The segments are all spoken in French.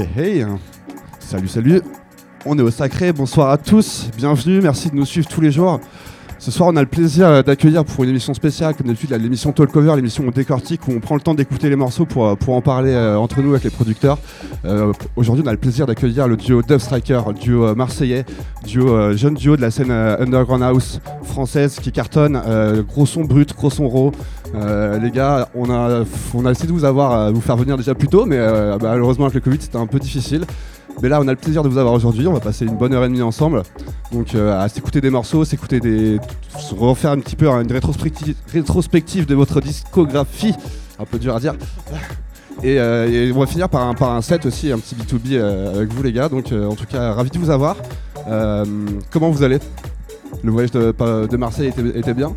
Hey hey Salut salut. On est au Sacré, bonsoir à tous, bienvenue, merci de nous suivre tous les jours. Ce soir on a le plaisir d'accueillir pour une émission spéciale, comme d'habitude l'émission Talkover, l'émission décortique, où on prend le temps d'écouter les morceaux pour, euh, en parler euh, entre nous avec les producteurs. Euh, Aujourd'hui on a le plaisir d'accueillir le duo Dove Striker, duo marseillais, duo, jeune duo de la scène Underground House française qui cartonne, gros son brut, gros son raw. Les gars, on a, essayé de vous avoir, vous faire venir déjà plus tôt, mais bah, malheureusement avec le Covid c'était un peu difficile. Mais là, on a le plaisir de vous avoir aujourd'hui. On va passer une bonne heure et demie ensemble. Donc, euh, à s'écouter des morceaux, s'écouter des. refaire un petit peu une rétrospective, de votre discographie. Un peu dur à dire. Et, euh, et on va finir par un, par un set aussi, un petit B2B euh, avec vous, les gars. Donc, en tout cas, ravi de vous avoir. Comment vous allez? Le voyage de, Marseille était bien?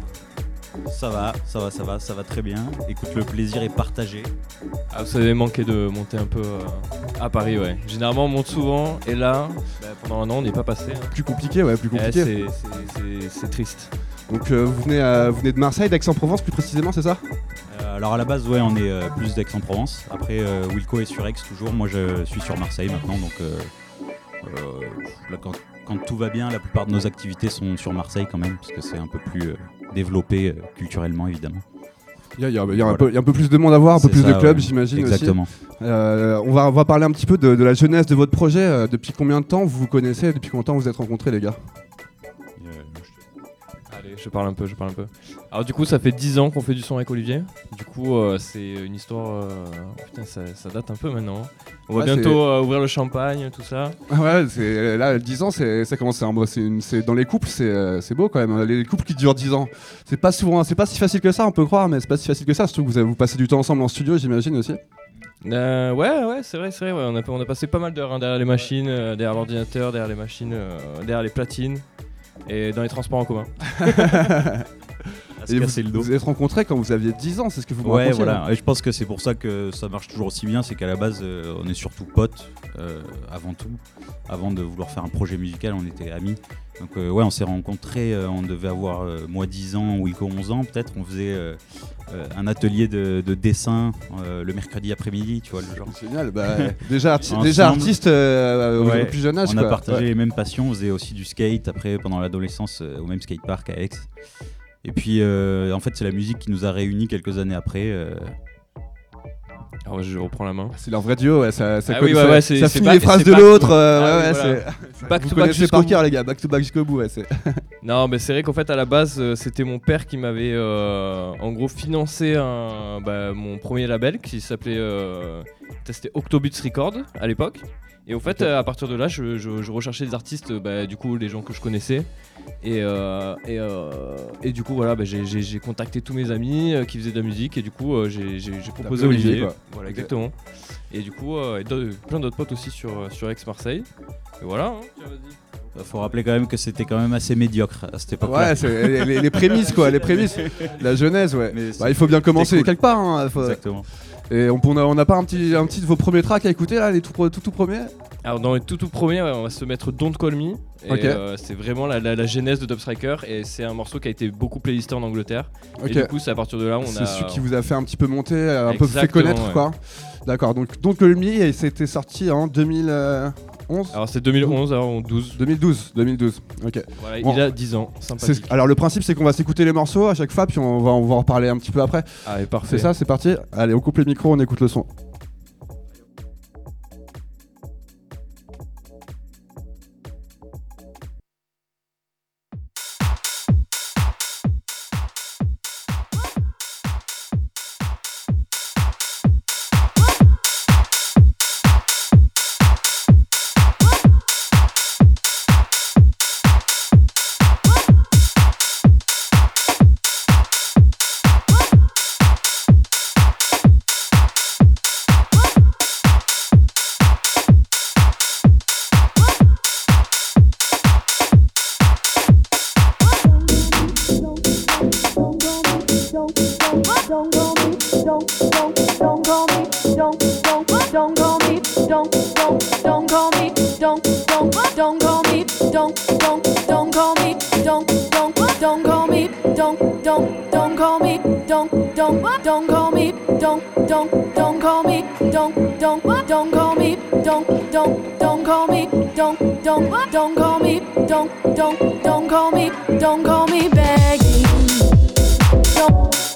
Ça va, ça va, ça va, ça va très bien. Écoute, le plaisir est partagé. Ah, vous avez manqué de monter un peu euh, à Paris, ouais. Généralement, on monte souvent, et là, bah, pendant un an, on n'est pas passé. hein. Plus compliqué, ouais, plus Eh, compliqué. c'est- triste. Donc, euh, vous, venez, euh, vous venez de Marseille, d'Aix-en-Provence plus précisément, c'est ça? Euh, alors à la base, ouais, on est euh, plus d'Aix-en-Provence. Après, euh, Wilco est sur Aix toujours. Moi, je suis sur Marseille maintenant. Donc, euh, euh, là, quand, quand tout va bien, la plupart de nos activités sont sur Marseille quand même, parce que c'est un peu plus euh, développé euh, culturellement, évidemment. Il y a, il y a- il y a un peu, un plus de monde à voir, un peu plus de clubs, ouais. j'imagine aussi. Exactement. Euh, on, va, on va parler un petit peu de, de la jeunesse de votre projet. Euh, depuis combien de temps vous vous connaissez? Depuis combien de temps vous vous êtes rencontrés, les gars? Allez, je parle un peu, je parle un peu. Alors du coup, ça fait 10 ans qu'on fait du son avec Olivier. Du coup, euh, c'est une histoire... euh, Putain, ça, ça date un peu maintenant. On va Ouais, bientôt euh, ouvrir le champagne, tout ça. Ah Ouais, c'est, là, 10 ans, c'est, ça commence. C'est une- c'est- dans les couples, c'est, euh, c'est beau quand même. Les couples qui durent 10 ans, c'est pas souvent, c'est pas si facile que ça, on peut croire, mais c'est pas si facile que ça. Surtout que vous, avez, vous passez du temps ensemble en studio, j'imagine aussi. Euh, ouais, ouais, c'est vrai, c'est vrai. ouais, on, a, on a passé pas mal d'heures hein, derrière les machines, euh, derrière l'ordinateur, derrière les machines, euh, derrière les platines et dans les transports en commun. Et vous, casser le dos. vous êtes rencontrés quand vous aviez 10 ans, c'est ce que vous me Ouais, voilà. Et je pense que c'est pour ça que ça marche toujours aussi bien. C'est qu'à la base, euh, on est surtout potes euh, avant tout. Avant de vouloir faire un projet musical, on était amis. Donc, euh, ouais, on s'est rencontrés. on devait avoir, moi, 10 ans, Wilco 11 ans, peut-être. On faisait un atelier de, de dessin le mercredi après-midi, tu vois, le genre. Génial. Bah, déjà, arti- déjà artiste au- Ouais, au plus jeune âge. on a partagé Ouais. les mêmes passions. On faisait aussi du skate après, pendant l'adolescence, au même skatepark à Aix. Et puis, euh, en fait, c'est la musique qui nous a réunis quelques années après. euh, Alors je reprends la main. C'est leur vrai duo, ouais, ça, ça, Ah colle- oui, ouais, ça- ouais, c'est- ça c'est finit back- les phrases c'est de l'autre. to- euh, Ah ouais, oui, ouais, voilà. c'est- Back vous to back connaissez jusqu'au par bout. cœur, les gars, back to back jusqu'au bout. Ouais, c'est... Non, mais c'est vrai qu'en fait, à la base, euh, c'était mon père qui m'avait euh, en gros financé un, bah, mon premier label qui s'appelait euh, c'était Octobits Record à l'époque. Et au fait, euh, à partir de là, je, je- je recherchais des artistes, bah, du coup, les gens que je connaissais. Et, euh, et, euh, et du coup, voilà, bah, j'ai- j'ai j'ai contacté tous mes amis euh, qui faisaient de la musique. Et du coup, euh, j'ai j'ai- j'ai proposé Olivier, Olivier. quoi. Voilà, exactement. Et du coup, euh, et plein d'autres potes aussi sur, euh, sur Aix-Marseille. Et voilà. hein. Tiens, faut rappeler quand même que c'était quand même assez médiocre à cette époque-là. Ouais, c'est les, les- les prémices, quoi, les prémices. La genèse, ouais. Mais Bah, il faut bien commencer cool. quelque part. hein, faut- Exactement. Et on on a, on a pas un petit, un petit de vos premiers tracks à écouter là, les tout, tout, tout premiers Alors dans les tout tout premiers, ouais, on va se mettre Don't Call Me. Euh, c'est vraiment la, la- la genèse de Dub Striker et c'est un morceau qui a été beaucoup playlisté en Angleterre. Et du coup, c'est à partir de là on C'est a. celui qui vous a fait un petit peu monter, euh, un peu fait Exactement, connaître, ouais. quoi. D'accord. Donc, le Mi, et c'était sorti en 2011. Alors c'est 2011, alors on 12. 2012, 2012. Ok. Voilà, Bon. il a 10 ans, sympathique. Alors le principe c'est qu'on va s'écouter les morceaux à chaque fois, puis on va, on va en reparler un petit peu après. Allez, parfait. C'est ça, c'est parti. Allez, on coupe les micros, on écoute le son. Don't, don't, don't call me, don't, don't, don't call me, don't, don't, don't call me, don't, don't, don't call me, don't, don't, don't call me, don't, don't, don't call me, don't, don't, don't call me, don't call me begging. Don't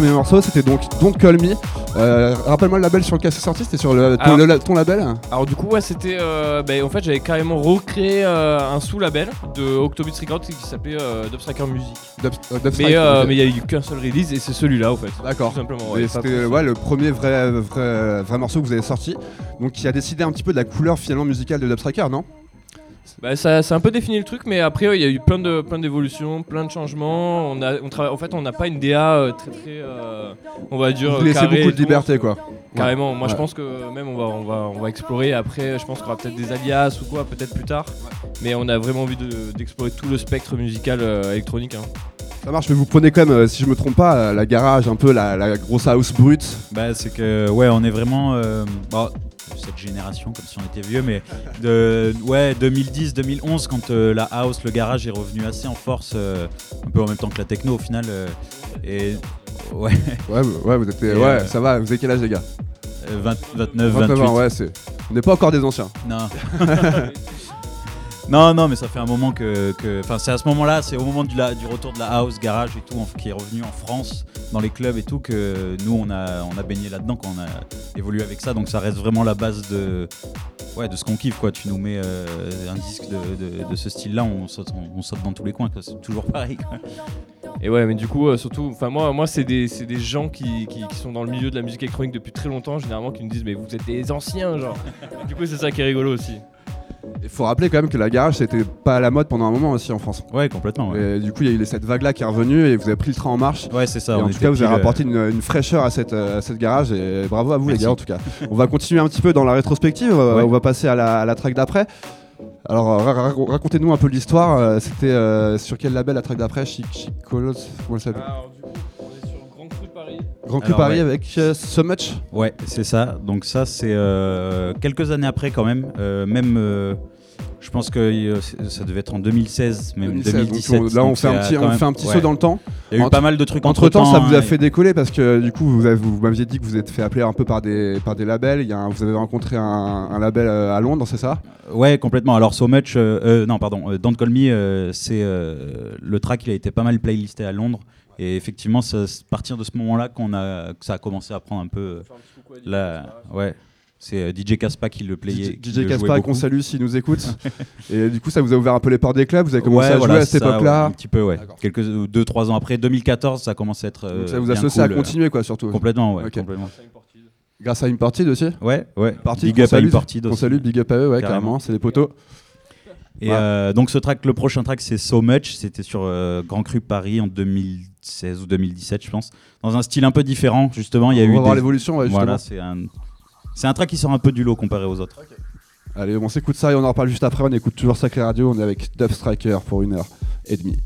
premier morceau, c'était donc Don't Call Me. Euh, Rappelle-moi le label sur lequel c'est sorti, c'était sur le, ton, Alors- le- ton label Alors du coup ouais c'était euh, bah, en fait j'avais carrément recréé euh, un sous-label de Octobus Records qui s'appelait euh, Dubstracker Music. Dub- Mais il y a eu qu'un seul release et c'est celui-là en fait. D'accord. Simplement. Ouais, c'était ouais, le premier vrai, vrai, vrai morceau que vous avez sorti, donc qui a décidé un petit peu de la couleur finalement musicale de Dubstriker, non? Bah, ça, ça a un peu défini le truc, mais après ouais, il y a eu plein de plein d'évolutions, plein de changements. On a, on travaille, en fait, on n'a pas une DA euh, très très, euh, on va dire. Vous laissez beaucoup de liberté quoi. Carrément. Moi, Ouais. je pense que même on va on va on va explorer. Après, je pense qu'il y aura peut-être des alias ou quoi, peut-être plus tard. Mais on a vraiment envie de- d'explorer tout le spectre musical euh, électronique. hein. Ça marche, mais vous prenez quand même, euh, si je me trompe pas, la garage, un peu la, la grosse house brute. Bah, c'est que, ouais, on est vraiment. euh, bon, cette génération, comme si on était vieux, mais de ouais, 2010-2011, quand euh, la house, le garage est revenu assez en force, euh, un peu en même temps que la techno au final. euh, et ouais, Ouais, vous- ouais, vous êtes, ouais, ça va. Vous avez quel âge les gars? Euh, 20 29, 29 28. ans, ouais, c'est. On n'est pas encore des anciens. Non. non, non, mais ça fait un moment que. que- Enfin, c'est à ce moment-là, c'est au moment du, la- du retour de la house, garage et tout, en- qui est revenu en France, dans les clubs et tout, que nous, on a, on a baigné là-dedans, qu'on a évolué avec ça. Donc, ça reste vraiment la base de. Ouais, de ce qu'on kiffe, quoi. Tu nous mets euh, un disque de, de- ce style-là, on saute, on, on saute dans tous les coins. C'est toujours pareil. Et ouais, mais du coup, euh, surtout, enfin moi, moi c'est des, des gens qui, qui- qui sont dans le milieu de la musique électronique depuis très longtemps, généralement, qui me disent mais vous êtes des anciens, genre. du coup, c'est ça qui est rigolo aussi. Il faut rappeler quand même que la garage, c'était pas à la mode pendant un moment aussi en France. Ouais, complètement. Ouais, Et du coup, il y a eu cette vague-là qui est revenue et vous avez pris le train en marche. Ouais, c'est ça. et en tout cas, vous avez euh, rapporté une, une fraîcheur à cette, euh, à cette garage et bravo à vous Merci. les gars en tout cas. On va continuer un petit peu dans la rétrospective, euh, Ouais. on va passer à la, à la track d'après. Alors ra- ra- racontez-nous un peu l'histoire, c'était euh, sur quel label la track d'après Chic, Chic Colos, comment elle s'appelle? Paris. Grand Cru Alors, Paris ouais. avec euh, So Much Ouais, c'est ça. Donc ça, c'est euh, quelques années après quand même. Euh, même, euh, je pense que euh, ça devait être en 2016, même 2016, donc 2017. on- là on Donc fait un petit, on fait un petit ouais. saut dans le temps. Il y a eu Entre- pas mal de trucs Entre temps, ça vous a hein, fait décoller parce que du coup, vous, avez- vous m'aviez dit que vous êtes fait appeler un peu par des, par des labels. Il y a un- vous avez rencontré un, un label à Londres, c'est ça? Ouais, complètement. Alors So Much, euh, euh, non, pardon, euh, Don't Call Me, euh, c'est euh, le track. Il a été pas mal playlisté à Londres. Et effectivement, c'est à partir de ce moment-là qu'on a, que ça a commencé à prendre un peu euh, la, ouais. C'est euh, DJ Caspa qui le playait. DJ Caspar qu'on salue s'il nous écoute. et du coup, ça vous a ouvert un peu les portes des clubs? Vous avez commencé Ouais, à voilà, jouer à cette ça, ouais, époque-là. un petit peu, ouais. Quelques ou deux, trois ans après, 2014, ça commence à être. euh, Donc ça vous a associé à cool, euh, continuer, quoi, surtout. Complètement, ouais. Complètement. Grâce à Imported aussi? Ouais, ouais. Party, Big up à salue, On aussi. salue, big up à eux, ouais, carrément, Carrément. c'est les poteaux. Et Ouais. euh, donc ce track, le prochain track, c'est So Much. C'était sur euh, Grand Cru Paris en 2016 ou 2017, je pense. Dans un style un peu différent, justement. Il y a On eu va voir des- l'évolution, ouais, justement. Voilà, c'est un, c'est un track qui sort un peu du lot comparé aux autres. Allez, on s'écoute ça et on en reparle juste après. On écoute toujours Sacré Radio. On est avec Dove Striker pour une heure et demie.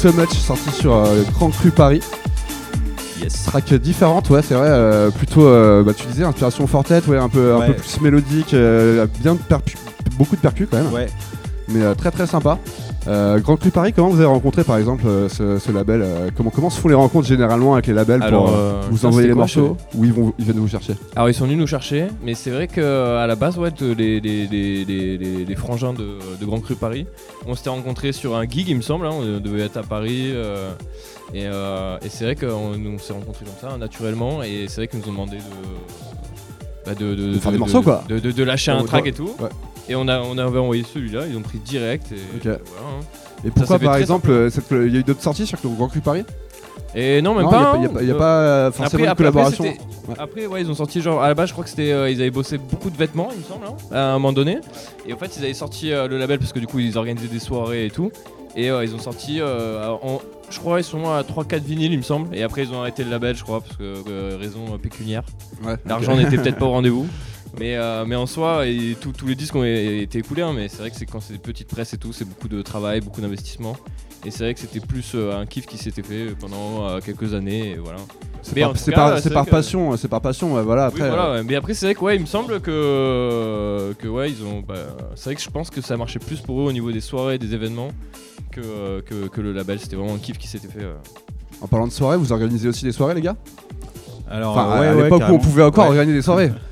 So Much sorti sur euh, Grand Cru Paris. Yes. Track différente, ouais, c'est vrai. euh, plutôt, euh, bah, tu disais, inspiration Fortet, ouais, un peu, un Ouais. peu plus mélodique, bien de percu- beaucoup de percus quand même, Ouais. mais très très sympa. Grand Cru Paris, comment vous avez rencontré par exemple ce, ce label comment, comment se font les rencontres généralement avec les labels Alors, pour vous envoyer les morceaux ou ils, vont, ils viennent vous chercher? Alors ils sont venus nous chercher, mais c'est vrai qu'à la base, ouais, les, les, les, les, les- les frangins de, de Grand Cru Paris, on s'était rencontrés sur un gig, il me semble, hein, on devait être à Paris, euh, et, euh, et c'est vrai qu'on on s'est rencontrés comme ça, naturellement, et c'est vrai qu'ils nous ont demandé de, bah, de, de, De faire des morceaux, quoi. de, lâcher un Oh, track et tout. ouais. Et on, a, on avait envoyé celui-là, ils ont pris direct. Et, voilà, hein. Et pourquoi par exemple, euh, il y a eu d'autres sorties sur le Grand Cru Paris? Et non, même Non, pas. il n'y a, hein. pas- a Euh, pas forcément une collaboration. Après, après, ouais, ils ont sorti genre à la base, je crois que c'était, euh, ils avaient bossé beaucoup de vêtements, il me semble, hein, à un moment donné. Et en fait, ils avaient sorti euh, le label parce que du coup, ils organisaient des soirées et tout. Et euh, ils ont sorti, euh, en, je crois, ils sont à 3-4 vinyles, il me semble. Et après, ils ont arrêté le label, je crois, parce que raison pécuniaire. Ouais, L'argent n'était peut-être pas au rendez-vous. Mais, euh, mais en soi, et tous- tous les disques ont été écoulés, hein, mais c'est vrai que c'est quand c'est des petites presses et tout, c'est beaucoup de travail, beaucoup d'investissement. Et c'est vrai que c'était plus euh, un kiff qui s'était fait pendant euh, quelques années, et voilà. C'est par, c'est c'est que- passion, c'est par passion. ouais, voilà. Après, oui, voilà, ouais. mais après c'est vrai que ouais, il me semble que que ouais, ils ont. bah, c'est vrai que je pense que ça marchait plus pour eux au niveau des soirées, des événements, que euh, que, que le label. C'était vraiment un kiff qui s'était fait. euh. en parlant de soirée, vous organisez aussi des soirées, les gars? Alors, Enfin, ouais, à ouais, l'époque où on pouvait encore Ouais. organiser des soirées.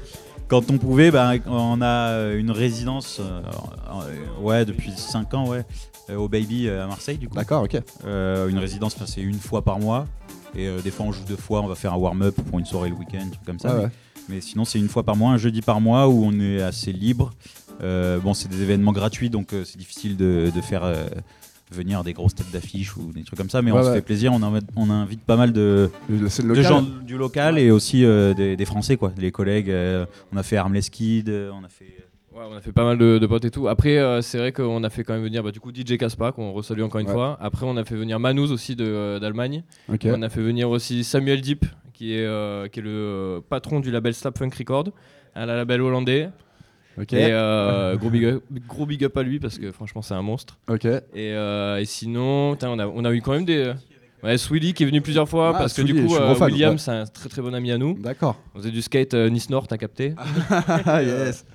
Quand on pouvait, bah, on a euh, une résidence, euh, euh, ouais, depuis 5 ans, ouais, au Baby à Marseille, du coup. D'accord, ok. Euh, une résidence, c'est une fois par mois. Et euh, des fois, on joue deux fois, on va faire un warm-up pour une soirée le week-end, un truc comme ça. Ouais, mais, sinon, c'est une fois par mois, un jeudi par mois où on est assez libre. Bon, c'est des événements gratuits, donc c'est difficile de, de faire venir des grosses têtes d'affiches ou des trucs comme ça. Mais Ouais, on se fait plaisir, on invite, on invite pas mal de, gens du local et aussi euh, des, des Français, quoi. Les collègues, euh, on a fait Armless Kid, euh, on a fait. Ouais, on a fait pas mal de, de potes et tout. Après, euh, c'est vrai qu'on a fait quand même venir bah, du coup DJ Caspa, qu'on resalue encore une Ouais. fois. Après, on a fait venir Manous aussi de, euh, d'Allemagne. On a fait venir aussi Samuel Deep, qui est, euh, qui est le patron du label Slap Funk Record, un label hollandais. Ok. Et euh, gros, big up, gros big up à lui parce que franchement, c'est un monstre. Ok. Et, euh, et sinon, on, a, on a eu quand même des. Ouais, Swilly qui est venu plusieurs fois Ah, parce que Swilly, du je coup, suis euh, gros fan, William, ouais. c'est un très très bon ami à nous. D'accord. On faisait du skate euh, Nice-Nord, t'as capté. Ah, yes.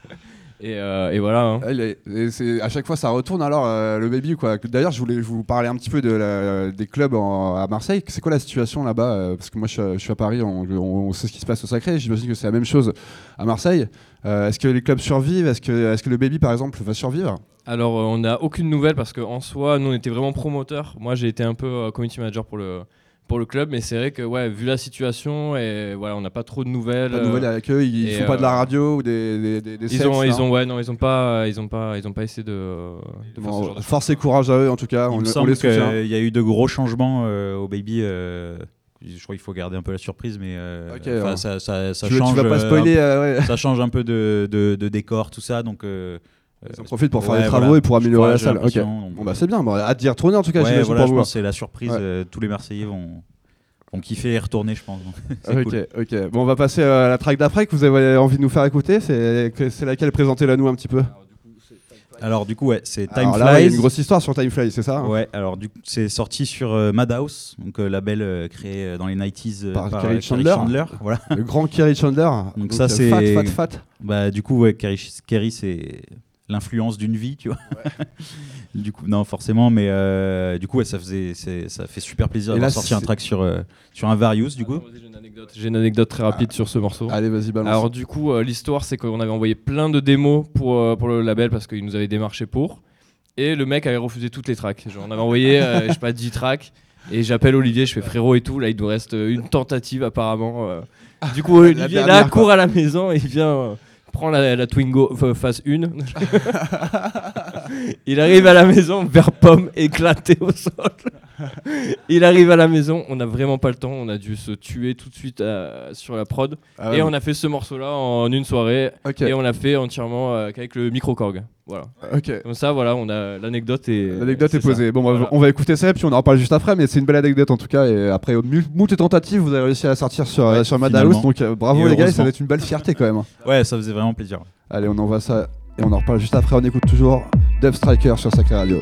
Et, euh, et voilà. hein. Et à chaque fois, ça retourne alors euh, le baby quoi. D'ailleurs, je voulais vous parler un petit peu de la- des clubs en- à Marseille. C'est quoi la situation là-bas euh, Parce que moi, je, suis- je suis à Paris, on, on- on sait ce qui se passe au Sacré. J'imagine que c'est la même chose à Marseille. Euh, Est-ce que les clubs survivent? Est-ce que, est que le baby, par exemple, va survivre? Alors, on n'a aucune nouvelle parce qu'en soi, nous, on était vraiment promoteurs. Moi, j'ai été un peu community manager pour le, pour le club, mais c'est vrai que, ouais, vu la situation, et voilà, on n'a pas trop de nouvelles. Pas de nouvelles avec eux Ils et, font pas de la euh, radio ou des, des, des, des Ils sets, ont, ils ont, ouais, non, ils ont pas, ils ont pas, ils ont pas essayé de, de faire Bon, ce genre de force et courage à eux en tout cas. Il On, me on les soutient. qu'il y a eu de gros changements euh, au Baby. euh, je crois qu'il faut garder un peu la surprise, mais ouais. ça, ça, ça Tu, veux- tu change. vas pas spoiler ouais. ça change un peu de, de, de décor, tout ça. Donc, euh, Ils en profitent pour faire ouais, des travaux voilà. et pour améliorer crois, la salle. Ok. l'impression, donc, Bon bah c'est bien. Bon, hâte d'y retourner en tout cas. ouais, j'imagine voilà, pour je vous. pense que c'est la surprise. Ouais. euh, tous les Marseillais vont, vont kiffer et retourner, je pense. Ok, cool. ok. Bon, on va passer à la track d'après que vous avez envie de nous faire écouter. C'est que- c'est laquelle Présentez-la nous un petit peu. Alors, du coup, ouais, c'est Time Alors là, ouais, il y a Flies. une grosse histoire sur Time Flies, c'est ça hein Ouais, alors du c'est sorti sur euh, Madhouse, donc euh, label euh, créé euh, dans les 90s euh, Par par, Kerry euh, Chandler. Voilà. Le grand Kerry Chandler. Donc ça, euh, c'est- Fat, fat, fat. Bah, du coup, ouais, Kerry, Kerry, c'est l'influence d'une vie, tu vois. du coup, non, forcément, mais euh, du coup, ouais, ça faisait, ça fait super plaisir d'avoir sorti un track sur euh, sur un Various, du coup. J'ai une anecdote, j'ai une anecdote très rapide sur ce morceau. Allez, vas-y, balance. Alors du coup, euh, l'histoire c'est qu'on avait envoyé plein de démos pour, euh, pour le label parce qu'il nous avait démarché pour. Et le mec avait refusé toutes les tracks. Genre, on avait envoyé, euh, je sais pas, 10 tracks. Et j'appelle Olivier, je fais frérot et tout. Là, il nous reste une tentative apparemment. euh. Du coup, Olivier, là, court à la maison et il vient, euh, prend la, Twingo euh, phase 1. il arrive à la maison, vert pomme éclaté au sol. il arrive à la maison, on n'a vraiment pas le temps. On a dû se tuer tout de suite euh, sur la prod. Ah ouais, Et on a fait ce morceau-là en une soirée. Et on l'a fait entièrement euh, avec le micro-corg. Voilà. ok. Comme ça, voilà, on a l'anecdote et. L'anecdote est, posée. ça. Bon, bah, Voilà. on va écouter ça et puis on en reparle juste après. Mais c'est une belle anecdote en tout cas. Et après, moult et tentatives, vous avez réussi à la sortir sur, Ouais, euh, sur. Donc euh, bravo Et les gars, ça va être une belle fierté quand même. hein. Ouais, ça faisait vraiment plaisir. Allez, on envoie ça et on en reparle juste après. On écoute toujours Dub Striker sur Sacré Radio.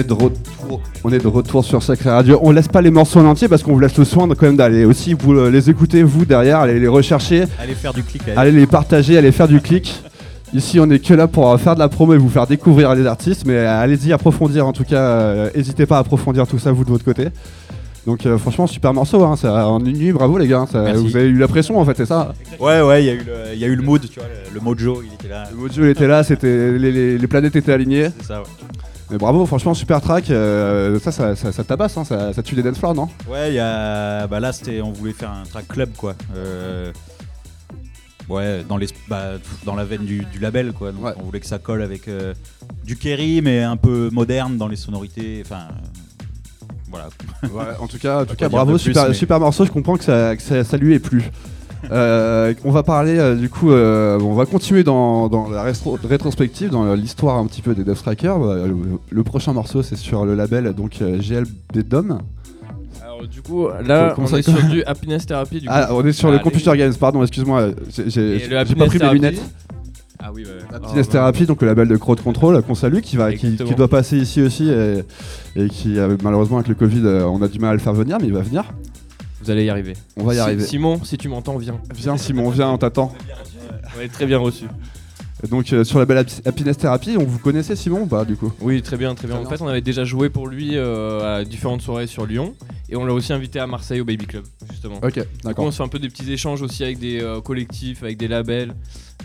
Est de retour, on est de retour sur Sacré Radio. On laisse pas les morceaux en entier parce qu'on vous laisse le soin de, quand même d'aller aussi vous euh, les écouter vous derrière, aller les rechercher, Allez faire du clic. allez. aller les partager, aller faire du clic. Ici, on est que là pour euh, faire de la promo et vous faire découvrir les artistes, mais euh, allez-y approfondir en tout cas. euh, N'hésitez pas à approfondir tout ça vous de votre côté. Donc euh, franchement super morceau, hein, ça, en une nuit, bravo les gars, ça- Merci. vous avez eu la pression en fait, c'est ça? Ouais, ouais, il y, a eu le- il y a eu le mood, tu vois, le, le mojo, il était là. Le mojo il était là, c'était les, les- les planètes étaient alignées. C'est ça, ouais. Mais bravo, franchement super track, euh, ça, ça, ça, ça tabasse, hein, ça, ça tue les dance non? Ouais, y a. Bah là, c'était. On voulait faire un track club, quoi. Euh, Ouais, dans, les... bah, dans la veine du, du label, quoi. Donc, Ouais. on voulait que ça colle avec euh, du Kerry, mais un peu moderne dans les sonorités. Enfin. Voilà. Ouais, en tout cas, en tout pas cas dire bravo, plus, super, mais- super morceau. Je comprends que ça, que ça, ça lui ait plu. Euh, on va parler euh, du coup, euh, on va continuer dans, dans la rétro- rétrospective, dans l'histoire un petit peu des Death Strikers. Le, le prochain morceau, c'est sur le label donc GLB Dom. Alors du coup, là, on est sur du Happiness Therapy. Du coup. Ah, on est sur Ah, le Computer Games, pardon, excuse-moi, j'ai pas pris mes lunettes. Ah oui, ouais. Happiness Ah, Therapy, donc le label de Crowd Control qu'on salue, qui, va, qui, doit passer ici aussi et, et qui malheureusement avec le Covid, on a du mal à le faire venir, mais il va venir. Vous allez y arriver. On va y Si- arriver. Simon, si tu m'entends, viens. Viens Simon, viens, on t'attend. On est très bien reçu. Donc euh, sur la belle Happiness Therapy, on vous connaissait Simon ou pas du coup? Oui, très bien, très bien. En fait, on avait déjà joué pour lui euh, à différentes soirées sur Lyon et on l'a aussi invité à Marseille au Baby Club, justement. Ok, Du coup, d'accord. on se fait un peu des petits échanges aussi avec des euh, collectifs, avec des labels,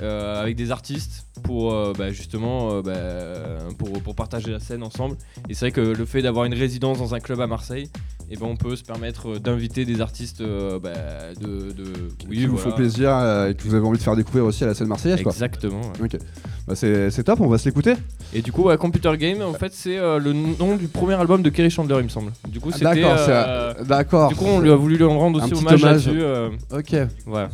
euh, avec des artistes pour euh, bah, justement euh, bah, pour, pour partager la scène ensemble. Et c'est vrai que le fait d'avoir une résidence dans un club à Marseille, et ben on peut se permettre euh, d'inviter des artistes euh, bah, de, de oui, qui vous voilà. font plaisir euh, et que vous avez envie de faire découvrir aussi à la scène marseillaise quoi. Exactement. ouais. Ok, bah, c'est top, on va se l'écouter. Et du coup, ouais, Computer Game, en fait, c'est euh, le nom du premier album de Kerry Chandler, il me semble. Du coup, c'était. D'accord, du coup, on lui a voulu lui rendre Un aussi hommage hommage. là-dessus. Ok, voilà.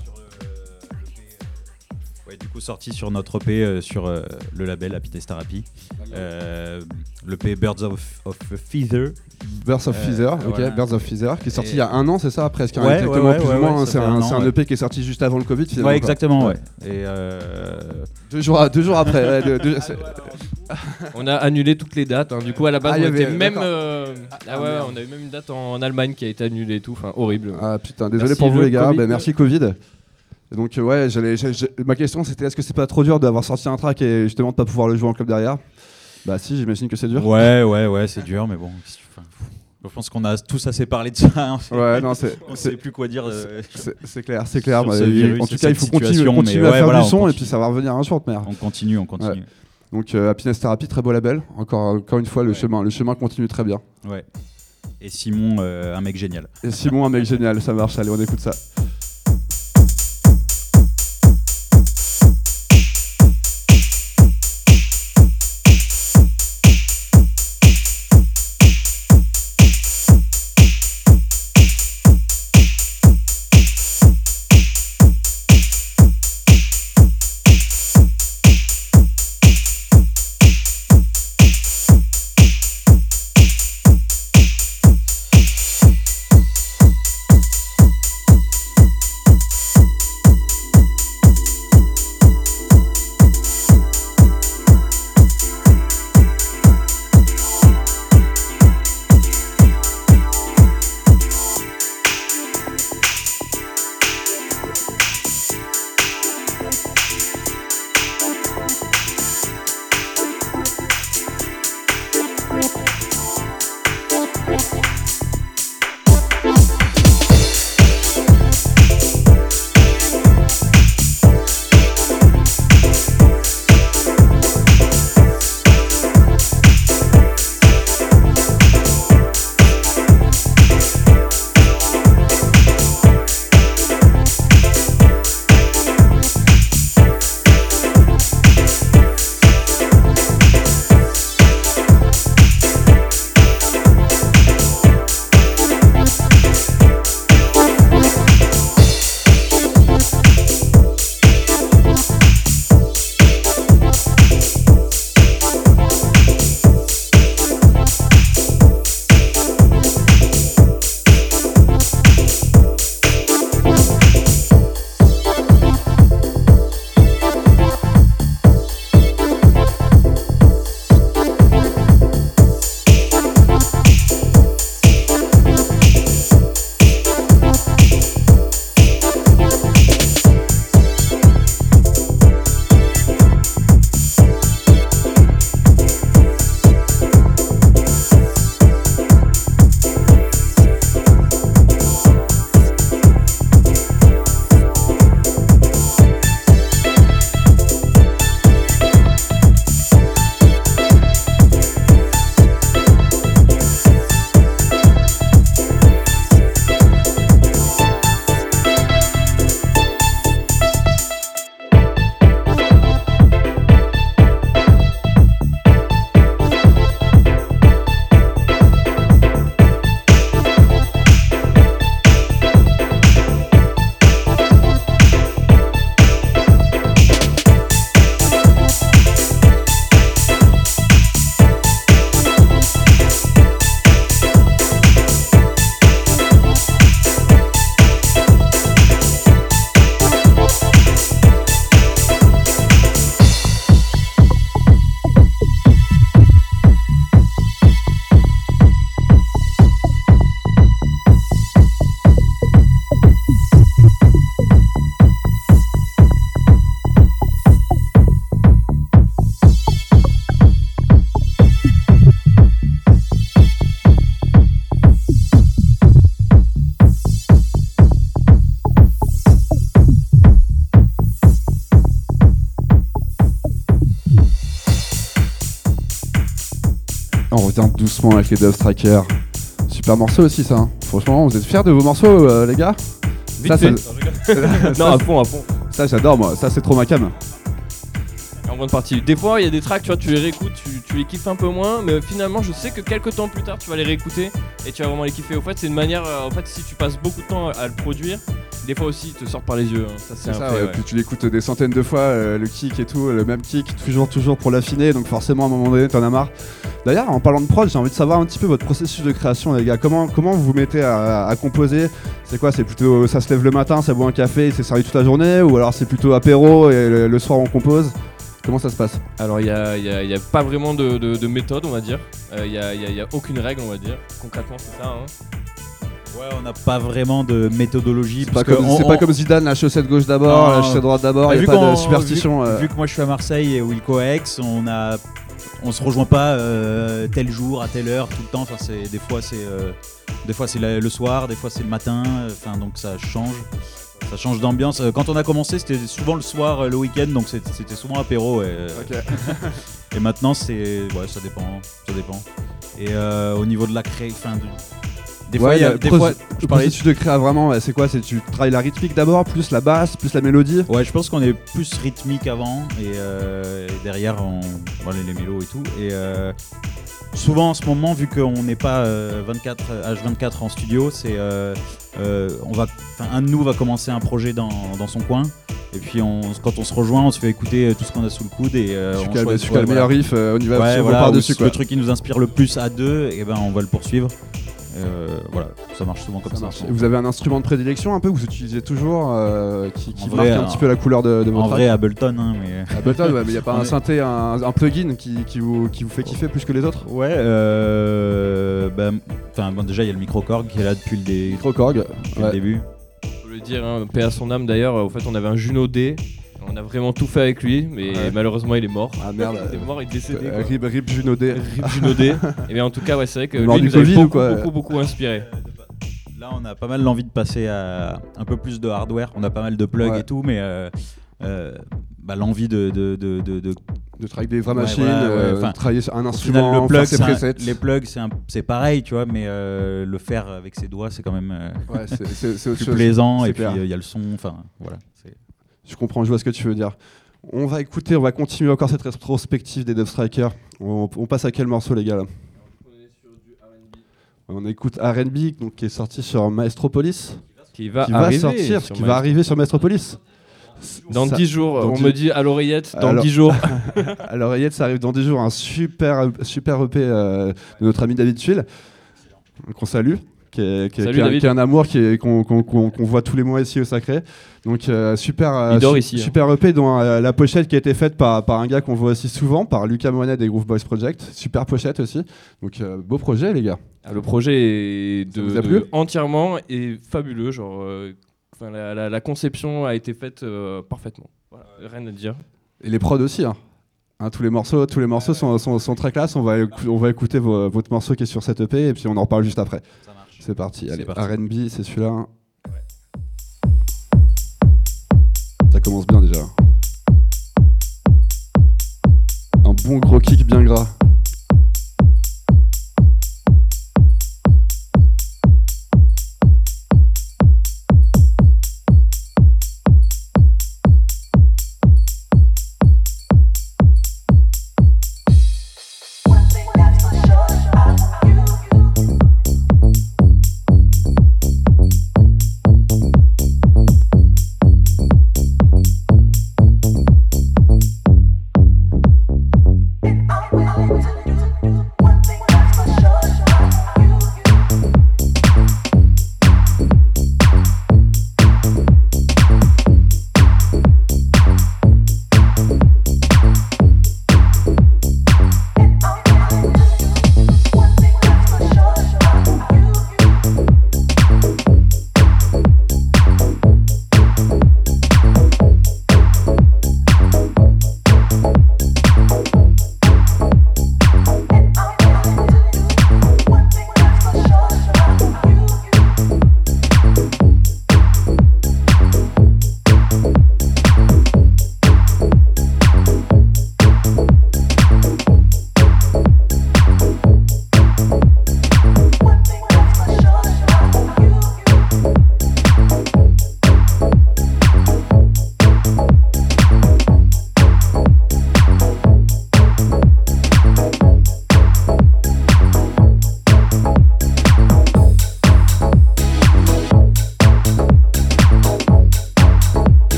Du coup, sorti sur notre EP euh, sur euh, le label Happiness Therapy. Euh, L'EP Birds of, Feather. Birds of Euh, Feather, ok, voilà. Birds of Feather, qui est sorti Et- il y a un an, c'est ça presque hein, Ouais, exactement, ouais, plus ouais, ou moins. ouais, hein, c'est un, un. EP qui est sorti juste avant le Covid finalement. Ouais, exactement, ouais. Et euh, Deux jours, à- deux jours après. On a annulé toutes les dates. hein. Du coup, à la base, Ah, on était avait- même. euh, ah ouais, on a eu même une date en, en Allemagne qui a été annulée et tout. Enfin, horrible. Ah putain, désolé Merci, pour vous le les gars, Covid. bah, merci Covid. Et donc euh, ouais, j'allais, ma question c'était est-ce que c'est pas trop dur d'avoir sorti un track et justement de pas pouvoir le jouer en club derrière? Bah si, j'imagine que c'est dur. ouais, ouais, ouais, c'est dur, mais bon. enfin, je pense qu'on a tous assez parlé de ça. hein. Ouais, non, c'est, On sait plus quoi dire. euh, c'est- clair, c'est clair. Bah, ce il- virus en tout cas, il faut continuer, continuer à ouais, faire voilà, du on son et puis ça va revenir un jour de merde. on continue, on continue. Donc euh, Happiness Therapy, très beau label. Encore, encore une fois, le Ouais. chemin, le chemin continue très bien. Ouais. Et Simon, euh, un mec génial. Et Simon, un mec génial, ça marche. Allez, on écoute ça. Avec les Dove Strikers. Super morceau aussi ça. hein. Franchement, vous êtes fiers de vos morceaux euh, les gars Vite Ça, fait. ça- non, à fond, à fond. Ça j'adore moi, ça c'est trop ma cam. En grande partie. Des fois, il y a des tracks, tu vois, tu les réécoutes, tu, tu les kiffes un peu moins, mais finalement, je sais que quelques temps plus tard, tu vas les réécouter et tu vas vraiment les kiffer. Au fait, c'est une manière. euh, en fait, si tu passes beaucoup de temps à le produire, des fois aussi, il te sort par les yeux. hein. Ça, c'est ça, fait, ouais. ouais. Puis tu l'écoutes des centaines de fois, euh, le kick et tout, le même kick, toujours, toujours pour l'affiner, donc forcément à un moment donné t'en as marre. D'ailleurs, en parlant de prod, j'ai envie de savoir un petit peu votre processus de création, les gars. Comment, comment vous vous mettez à, à composer? C'est quoi? C'est plutôt ça se lève le matin, ça boit un café et c'est servi toute la journée? Ou alors c'est plutôt apéro et le, le soir on compose? Comment ça se passe? Alors, il n'y a, y a- il y a pas vraiment de, de- de méthode, on va dire. Euh, Il n'y a, il y a- il y a aucune règle, on va dire. Concrètement, c'est ça. hein. Ouais, on n'a pas vraiment de méthodologie. C'est pas, comme, on- c'est pas on- comme Zidane, la chaussette gauche d'abord, la chaussette droite d'abord, il vu a pas de superstition. Vu, euh. vu que moi je suis à Marseille et Wilco-Aix, on a, on se rejoint pas euh, tel jour à telle heure tout le temps. Enfin, c'est des fois c'est, euh, des fois c'est le soir, des fois c'est le matin. Enfin, donc ça change, ça change d'ambiance. Quand on a commencé, c'était souvent le soir, le week-end, donc c'était souvent apéro. Et, maintenant c'est, ouais, ça dépend, ça dépend. Et euh, au niveau de la cré, de- des Ouais, fois, il y a- le des proce- fois, le je parlais processus de créa vraiment, ouais, c'est quoi C'est tu travailles la rythmique d'abord, plus la basse, plus la mélodie Ouais, je pense qu'on est plus rythmique avant et, euh, et derrière on bon, les, mélos et tout. Et euh, souvent en ce moment, vu qu'on n'est pas euh, 24 H24 en studio, c'est euh, euh, on va, un de nous va commencer un projet dans, dans son coin. Et puis on, quand on se rejoint, on se fait écouter euh, tout ce qu'on a sous le coude et euh, Tu on calmes, choisit- tu ouais, le meilleur riff, euh, on y va, Ouais, on voilà, part ou dessus quoi. Le truc qui nous inspire le plus à deux, et ben on va le poursuivre. Euh, voilà, ça marche souvent comme Ça ça. Et Vous avez un instrument de prédilection un peu que vous utilisez toujours euh, qui, qui En marque vrai, un euh, petit peu la couleur de, de En votre vrai, Ableton, hein, mais. Ableton, ouais, mais il n'y a pas un synthé, un, un plugin qui, qui vous, qui vous fait kiffer plus que les autres Ouais, euh, bah, enfin, bon, déjà il y a le microcorg qui est là depuis le, dé- Microcorg, depuis le début. Faut le dire, hein, paix à son âme d'ailleurs. Au fait, on avait un Juno D. On a vraiment tout fait avec lui, mais Ouais. malheureusement, il est mort. Ah merde. Il est mort, il est décédé. Quoi. Rip, Rip Juno D. Rip Juno D. Et bien en tout cas, ouais, c'est vrai que lui du nous Covid ou beaucoup, quoi beaucoup, beaucoup inspiré. Là, on a pas mal l'envie de passer à un peu plus de hardware. On a pas mal de plugs Ouais. et tout, mais euh, euh, bah, l'envie de, de, de, de- de- De track des vraies Ouais, machines, voilà, ouais, euh, travailler sur un Au final, instrument, le plug, faire ses c'est un- presets. les plugs, c'est un- c'est pareil, tu vois, mais euh, le faire avec ses doigts, c'est quand même euh, Ouais, c'est- c'est c'est autre plus chose. plaisant. c'est Et puis il y a le son, enfin voilà. Je comprends, je vois ce que tu veux dire. On va écouter, on va continuer encore cette rétrospective des Dove Strikers. On, on passe à quel morceau, les gars là On écoute R&B, donc qui est sorti sur Maestropolis, Qui va, qui va arriver sortir, sur qui va arriver sur Maestropolis. Dans Ça- 10 jours, dans on me dit à l'oreillette, dans Alors- 10 jours. À l'oreillette, ça arrive dans 10 jours, un super, super EP euh, de notre ami David Tuil, qu'on salue, qui est, qui est- Salut, qui est un- David. qui est un amour qui est- qu'on qu'on- qu'on- qu'on voit tous les mois ici au Sacré. Donc euh, super, euh, su- ici, hein. super EP dont euh, la pochette qui a été faite par, par un gars qu'on voit aussi souvent, par Lucas Monet des Groove Boys Project. Super pochette aussi. Donc euh, beau projet les gars. Ah, Le projet est Ça de, de- entièrement et fabuleux. Genre, euh, la, la- la conception a été faite euh, parfaitement. Voilà, rien à dire. Et les prods aussi. hein. Hein, tous les morceaux, tous les morceaux sont, sont- sont très classe. On va, écou- on va écouter vo- votre morceau qui est sur cette EP et puis on en reparle juste après. C'est parti. Allez. R&B, c'est celui-là. Ça commence bien déjà. Un bon gros kick bien gras.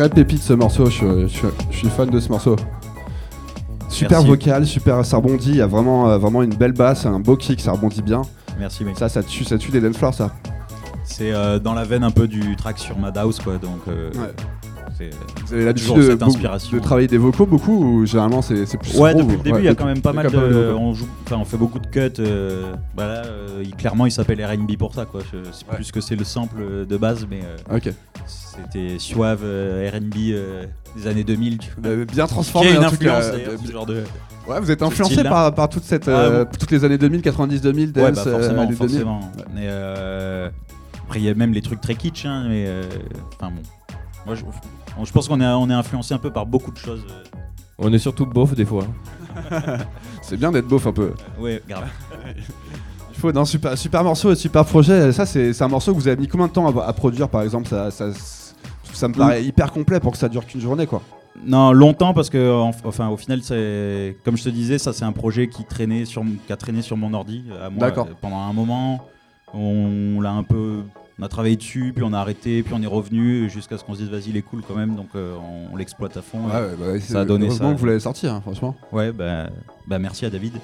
Vraie pépite ce morceau, je, je- je suis fan de ce morceau. Super Merci. vocal, super, ça rebondit, il y a vraiment, euh, vraiment une belle basse, un beau kick, ça rebondit bien. Merci mec. Ça, ça tue, ça tue des dance floors, ça. C'est euh, dans la veine un peu du track sur Madhouse quoi, donc euh, Ouais. c'est Vous avez l'habitude de, cette inspiration. de travailler des vocaux beaucoup ou généralement c'est c'est plus Ouais, groove depuis le début, Ouais, il y a quand même pas mal de. on, joue, on fait beaucoup de cuts. euh, bah là, euh, il- clairement, il s'appelle RB pour ça. Quoi. Sais Ouais. plus que c'est le sample de base, mais euh, Ok. C'était suave euh, RB euh, des années 2000. Tu vois. Euh, bien Qui transformé a une en tout cas. influence d'ailleurs, ce genre de. Ouais, vous êtes influencé par, par toute cette, Ah, bon. toutes les années 2000, 90, 2000, dance, Ouais, bah forcément, années 2000. forcément. Mais, euh, après, il y a même les trucs très kitsch, hein, mais euh, enfin bon. Moi, je, je pense qu'on est, on est influencé un peu par beaucoup de choses. On est surtout beauf des fois. C'est bien d'être beauf un peu. Ouais, grave. D'un super, super morceau et super projet. Ça, c'est un morceau que vous avez mis combien de temps à, à produire par exemple? Ça, ça, ça me paraît hyper complet pour que ça dure qu'une journée quoi. Non, longtemps parce que en- enfin au final c'est comme je te disais ça c'est un projet qui traînait sur qui a traîné sur mon ordi à moi D'accord. euh, pendant un moment. On l'a un peu on a travaillé dessus puis on a arrêté puis on est revenu jusqu'à ce qu'on se dise vas-y il est cool quand même donc euh, on, on l'exploite à fond. Ouais, ouais, bah, Ça a donné ça. que vous l'avez sorti, hein, franchement. Ouais, bah, bah merci à David.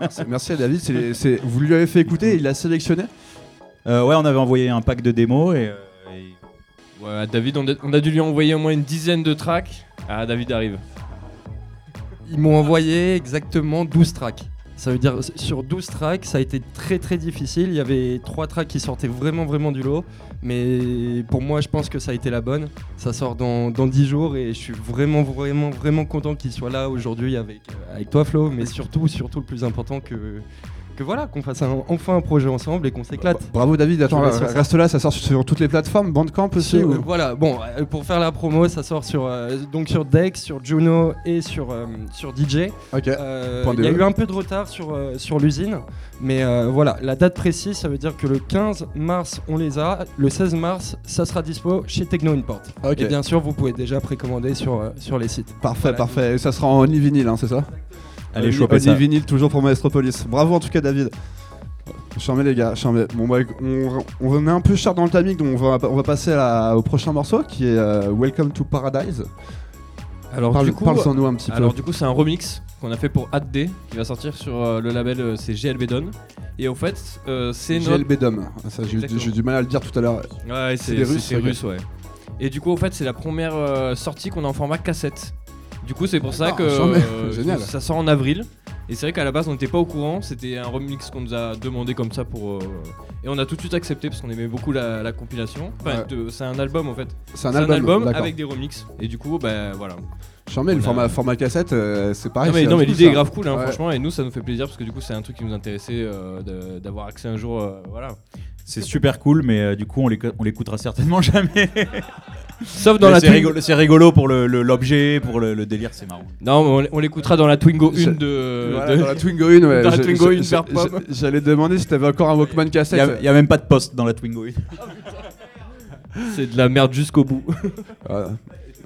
Merci, merci à David. vous lui avez fait écouter, il l'a sélectionné. Euh, ouais, on avait envoyé un pack de démos et, euh, et- Ouais, David, on a, on a dû lui envoyer au moins une dizaine de tracks. Ah, David arrive. Ils m'ont envoyé exactement 12 tracks. Ça veut dire sur 12 tracks, ça a été très très difficile. Il y avait 3 tracks qui sortaient vraiment vraiment du lot. Mais pour moi, je pense que ça a été la bonne. Ça sort dans, dans 10 jours et je suis vraiment vraiment vraiment content qu'il soit là aujourd'hui avec, euh, avec toi Flo. Mais surtout, surtout le plus important que, que voilà, qu'on fasse un- enfin un projet ensemble et qu'on s'éclate. Bravo David. Attends, reste là, ça sort sur toutes les plateformes, Bandcamp aussi. Ou- euh, Voilà, bon, euh, pour faire la promo, ça sort sur, euh, donc sur Dex, sur Juno et sur, euh, sur DJ. Euh, Il y a eu un peu de retard sur, euh, sur l'usine, mais euh, voilà, la date précise, ça veut dire que le 15 mars, on les a. Le 16 mars, ça sera dispo chez Techno Import. Ok. Et bien sûr, vous pouvez déjà précommander sur, euh, sur les sites. Parfait, Voilà. parfait. Et ça sera en Only Vinyl, hein, c'est ça? Allez choper Only ça. Vinyl, toujours pour Maestropolis. Bravo en tout cas, David. Charmé les gars, charmé. Bon, bah, on, on est un peu cher dans le timing, donc on va, on va passer à au prochain morceau qui est euh, Welcome to Paradise. Alors, Parle, du coup, parle sans nous un petit alors peu. du coup, c'est un remix qu'on a fait pour AD qui va sortir sur euh, le label euh, c'est GLB Don. Et au fait, euh, c'est notre GLB Dom. Ça, j'ai, j'ai du mal à le dire tout à l'heure. Ouais, C'est des c'est- Russes, c'est russe, ouais. Et du coup, en fait, c'est la première euh, sortie qu'on a en format cassette. Du coup, c'est pour ça que euh, Génial. ça sort en avril. Et c'est vrai qu'à la base, on n'était pas au courant. C'était un remix qu'on nous a demandé comme ça pour. euh, Et on a tout de suite accepté parce qu'on aimait beaucoup la, la compilation. Enfin, Ouais. de- c'est un album en fait. C'est un C'est album, d'accord. avec des remixes. Et du coup, bah voilà. Charmé, le On a- format, format cassette, euh, c'est pareil. non mais, c'est non, mais l'idée ça. est grave cool, hein, Ouais. franchement. Et nous, ça nous fait plaisir parce que du coup, c'est un truc qui nous intéressait euh, de- d'avoir accès un jour. euh, voilà. C'est super cool, mais euh, du coup on l'éco- on l'écoutera certainement jamais. Sauf dans Mais la c'est Twingo- rigolo, c'est rigolo pour le- le- l'objet, pour le, le délire, c'est marrant. Non, mais on l'écoutera dans la Twingo 1 Je- de. Voilà, de- dans la Twingo 1, ouais. Dans la Twingo j'ai- 1 j'ai- vert pomme. j'ai- J'allais demander si t'avais encore un Walkman Il cassette. n'y a, même pas de poste dans la Twingo. C'est de la merde jusqu'au bout. Voilà.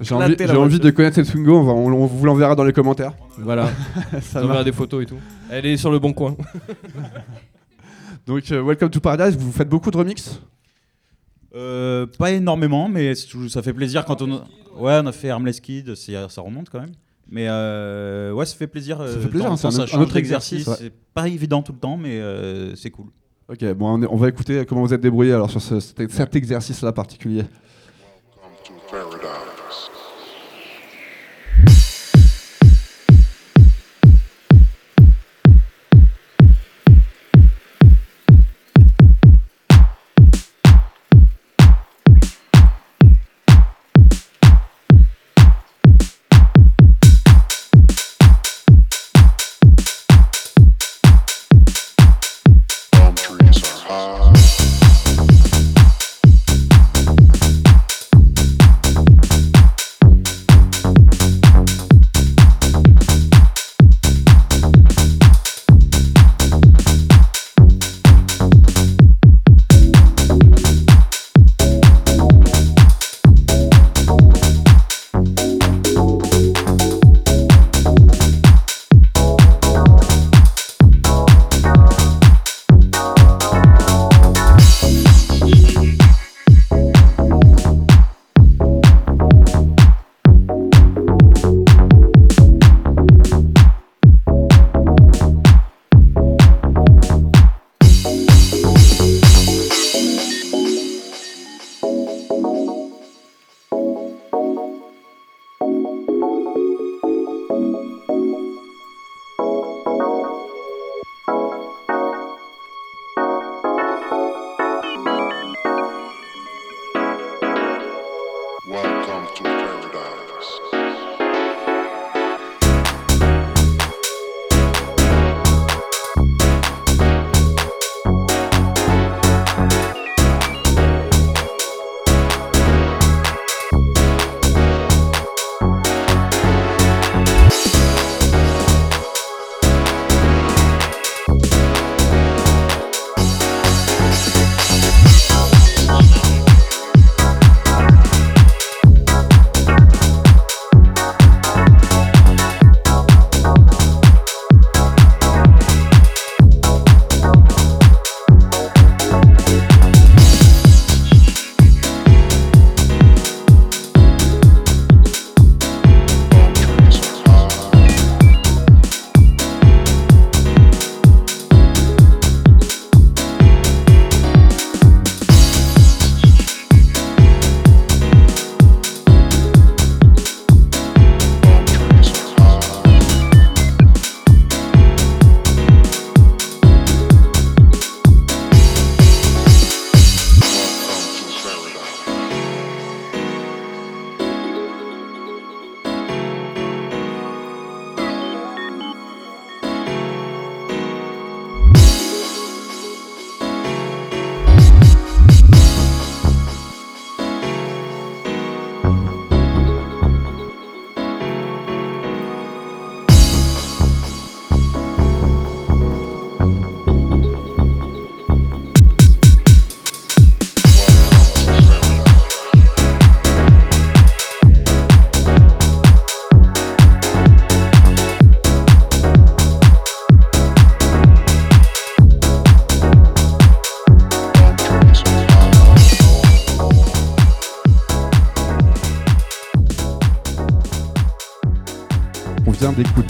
J'ai Éclater envie, la j'ai envie voiture. de connaître cette Twingo, on, va- on- on vous l'enverra dans les commentaires. Voilà. Ça On marche. verra des photos et tout. Elle est sur le bon coin. Donc, euh, Welcome to Paradise, vous faites beaucoup de remix Euh, pas énormément, mais ça fait plaisir quand on. Ouais, on a fait Armless Kid, ça remonte quand même. Mais euh, ouais, ça fait plaisir. euh, fait plaisir, hein, c'est un ça autre- un exercice, C'est pas évident tout le temps, mais euh, c'est cool. Ok, bon, on, est- on va écouter comment vous êtes débrouillé alors sur ce- cet, cet exercice-là particulier.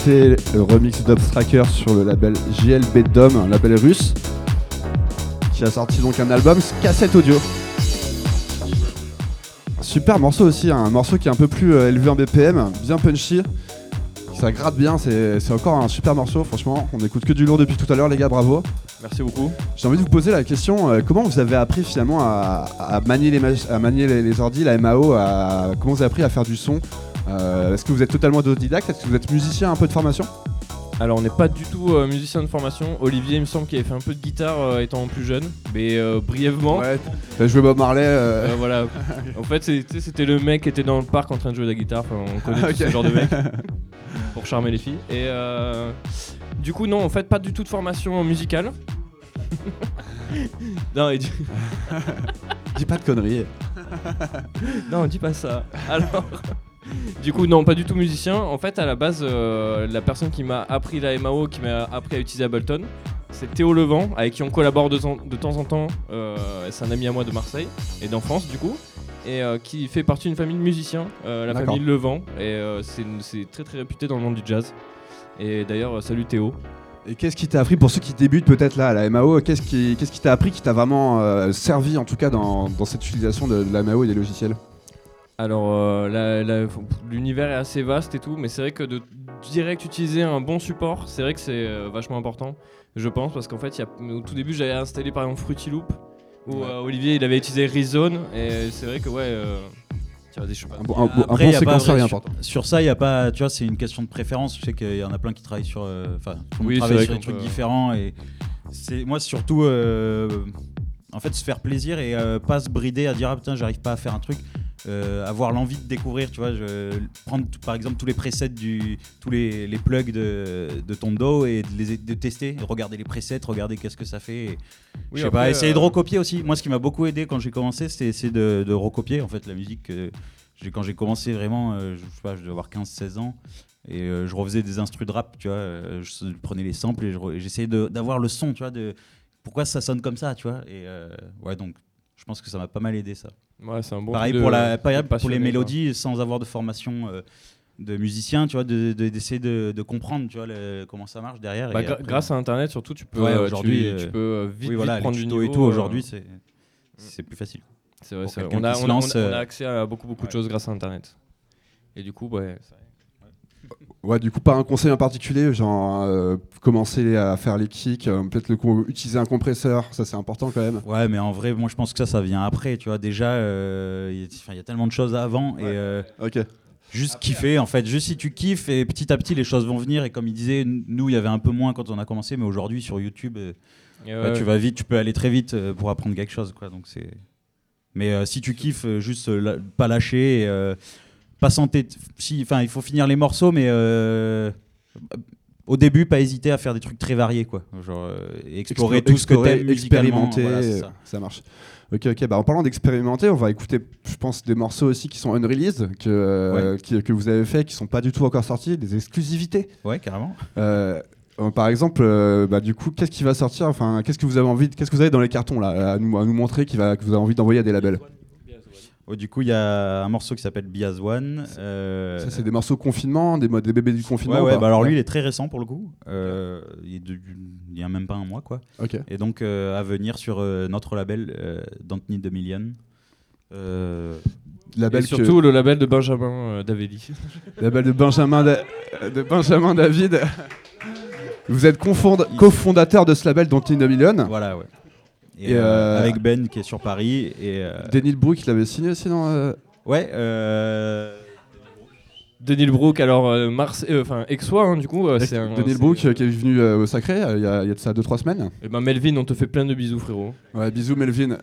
D'écouter le remix d'Obstracker sur le label JLB Dom, un label russe, qui a sorti donc un album cassette audio. Super morceau aussi, hein, un morceau qui est un peu plus euh, élevé en BPM, bien punchy. Ça gratte bien, c'est encore un super morceau, franchement. On écoute que du lourd depuis tout à l'heure, les gars, bravo. Merci beaucoup. J'ai envie de vous poser la question euh, comment vous avez appris finalement à, à manier, les, mach- à manier les, les ordi, la MAO, à, comment vous avez appris à faire du son Euh, Est-ce que vous êtes totalement autodidacte? Est-ce que vous êtes musicien, un peu de formation? Alors, on n'est pas du tout euh, musicien de formation. Olivier, il me semble qu'il avait fait un peu de guitare euh, étant plus jeune, mais euh, brièvement. Ouais, t'as joué Bob Marley euh, Euh, voilà. En fait, c'est- tu sais, c'était le mec qui était dans le parc en train de jouer de la guitare. Enfin, on connaît tous ce genre de mec pour charmer les filles. Et euh, du coup, non, en fait, pas du tout de formation musicale. non, et du- Dis pas de conneries. non, dis pas ça. Alors, du coup, non, pas du tout musicien. En fait, à la base, euh, la personne qui m'a appris la MAO, qui m'a appris à utiliser Ableton, c'est Théo Levent, avec qui on collabore de, temps- de temps en temps. Euh, c'est un ami à moi de Marseille et d'enfance, du coup. Et euh, qui fait partie d'une famille de musiciens, la famille Levent. Et c'est très très réputé dans le monde du jazz. Et d'ailleurs, salut Théo. Et qu'est-ce qui t'a appris pour ceux qui débutent peut-être là à la MAO Qu'est-ce qui qu'est-ce qui t'a appris qui t'a vraiment euh, servi en tout cas dans, dans cette utilisation de, de la MAO et des logiciels? Alors, euh, l'univers est assez vaste et tout, mais c'est vrai que de direct utiliser un bon support, c'est vrai que c'est euh, vachement important, je pense, parce qu'en fait, il y a- au tout début, j'avais installé par exemple Fruity Loop, où Ouais. euh, Olivier il avait utilisé Rezone, et c'est vrai que ouais, euh, tu vois, des choses. Un, bon- un bon- un Après, bon y a pas séquenceur est sur- important. Sur ça, il y a pas, tu vois, c'est une question de préférence. Je sais qu'il y en a plein qui travaillent sur, euh, enfin, monde Oui, sur des trucs peut- différents et c'est moi surtout, euh, en fait, se faire plaisir et euh, pas se brider à dire ah putain, j'arrive pas à faire un truc. Euh, avoir l'envie de découvrir, tu vois, je, prendre par exemple tous les presets du, tous les, les plugs de, de ton dos et de les de tester, de regarder les presets, regarder qu'est-ce que ça fait. et- Oui, je sais pas, essayer euh, de recopier aussi. Moi, ce qui m'a beaucoup aidé quand j'ai commencé, c'était essayer de, de recopier en fait la musique. que quand j'ai commencé vraiment, euh, je sais pas, je devais avoir 15-16 ans. Et euh, je refaisais des instrus de rap, tu vois. euh, je prenais les samples et j'essayais d'avoir le son, tu vois, de pourquoi ça sonne comme ça, tu vois. Et euh, ouais, donc je pense que ça m'a pas mal aidé ça. Ouais, c'est un bon pareil truc de- pour, la, pareil pour les quoi. mélodies, sans avoir de formation euh, de musicien, tu vois, d'essayer de, de, de comprendre, tu vois, le- comment ça marche derrière. Bah, et après- grâce à Internet, surtout, tu peux, Ouais, euh, aujourd'hui, tu, euh, tu peux euh, vite, oui, voilà, vite prendre du niveau. et tout euh, aujourd'hui, c'est c'est plus facile. C'est vrai, pour vrai. On a, on lance, on a- on a euh, accès à beaucoup beaucoup de choses grâce à Internet. Et du coup, ouais. ça- Ouais, du coup, pas un conseil en particulier, genre euh, commencer à faire les kicks, euh, peut-être le utiliser un compresseur, ça c'est important quand même. Ouais, mais en vrai, moi je pense que ça, ça vient après, tu vois. Déjà, euh, il y, a- y tellement de choses avant et euh, Ok. juste kiffer, en fait. Juste si tu kiffes et petit à petit les choses vont venir. Et comme il disait, nous il y avait un peu moins quand on a commencé, mais aujourd'hui sur YouTube, euh, bah, ouais, tu vas vite, tu peux aller très vite euh, pour apprendre quelque chose, quoi. Donc c'est. Mais euh, si tu kiffes, juste euh, la- pas lâcher, et, euh, pas. Si, enfin, il faut finir les morceaux, mais euh, au début, pas hésiter à faire des trucs très variés, quoi. Genre euh, explorer Explo- tout ce que t'aimes expérimenter, Voilà, euh, ça. ça. marche. Ok, ok. Bah, en parlant d'expérimenter, on va écouter, je pense, des morceaux aussi qui sont unreleased, que, euh, qui- que vous avez fait, qui sont pas du tout encore sortis, des exclusivités. Ouais, carrément. Par exemple, bah, du coup, qu'est-ce qui va sortir Enfin, qu'est-ce que vous avez envie, qu'est-ce que vous avez dans les cartons là, à nous, à nous montrer, qui va, que vous avez envie d'envoyer à des labels? Ouais, du coup, il y a un morceau qui s'appelle Biaz One. euh, Ça, c'est des morceaux confinement, des, des bébés du confinement. Ouais, ouais, bah alors lui, il est très récent pour le coup. Euh, il, est de- il y a même pas un mois, quoi. Et donc, euh, à venir sur euh, notre label, euh, Don't Need Million. Euh, Label Et surtout le label de Benjamin euh, Davelli. label de Benjamin, Da- de Benjamin David. Vous êtes cofondateur de ce label dont il Million. voilà, ouais. Et, Et, euh, euh, avec Ben qui est sur Paris. Et, euh, Denis Brook, il l'avait signé aussi, non euh? Ouais, euh, Denis Brook, alors Mars, enfin Exois, hein, du coup, c'est. Denis Brook qui est venu au Sacré il y, a, il y a de ça 2-3 semaines. Eh ben Melvin, on te fait plein de bisous, frérot. Ouais, bisous Melvin.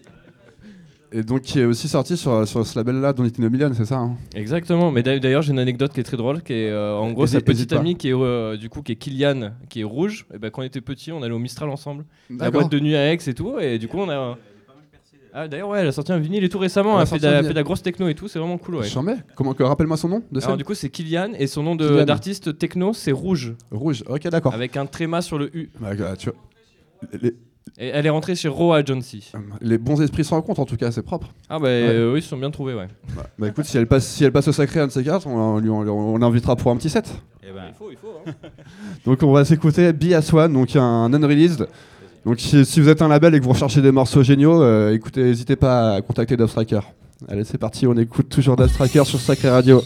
Et donc qui est aussi sorti sur, sur ce label-là, Don't a Million, c'est ça hein Exactement. Mais d'a- d'ailleurs, j'ai une anecdote qui est très drôle, qui est euh, en gros sa petite amie qui est euh, du coup qui est Kylian, qui est rouge. Et ben quand on était petit, on allait au Mistral ensemble, la boîte de nuit à Aix et tout. Et du coup, on a. Ah d'ailleurs ouais, elle a sorti un vinyle et tout récemment. Elle a Elle a fait de, la, grosse techno et tout. C'est vraiment cool. Ouais. Mets. Comment que rappelle-moi son nom de Alors du coup, c'est Kylian et son nom d'artiste techno, c'est Rouge, Rouge. Ok, d'accord. avec un tréma sur le U. Bah, tu vois, les, Et elle est rentrée chez Roa Jonesy. les bons esprits se rencontrent en tout cas, c'est propre. Ah bah euh, oui, ils se sont bien trouvés, ouais. Bah, bah, écoute, si elle passe, si elle passe au Sacré un de ces quatre, on, on, lui- on- on l'invitera pour un petit set. et Eh ben, Il faut, il faut. hein. Donc on va s'écouter Be As One, donc un unreleased. Donc si, si vous êtes un label et que vous recherchez des morceaux géniaux, euh, écoutez, n'hésitez pas à contacter Dove Striker. Allez, c'est parti, on écoute toujours Dove Striker sur Sacré Radio.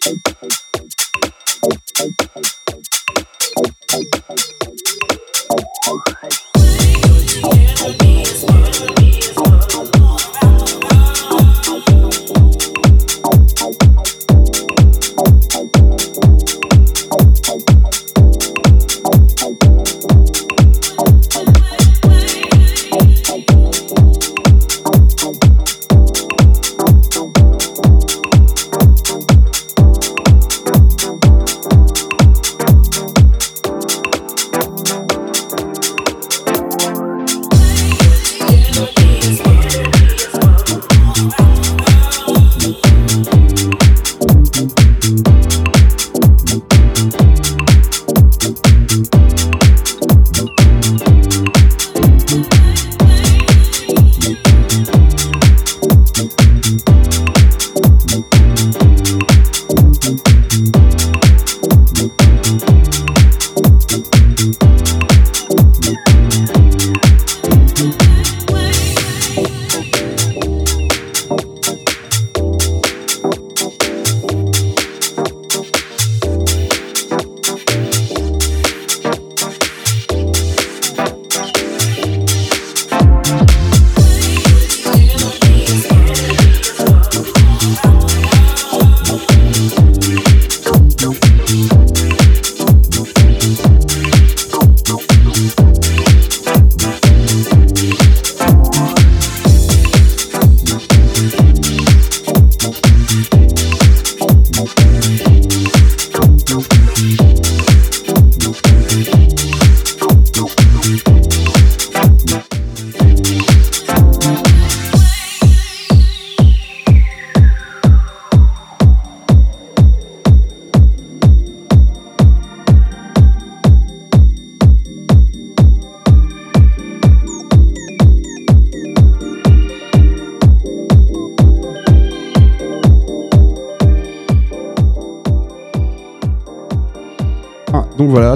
Ah,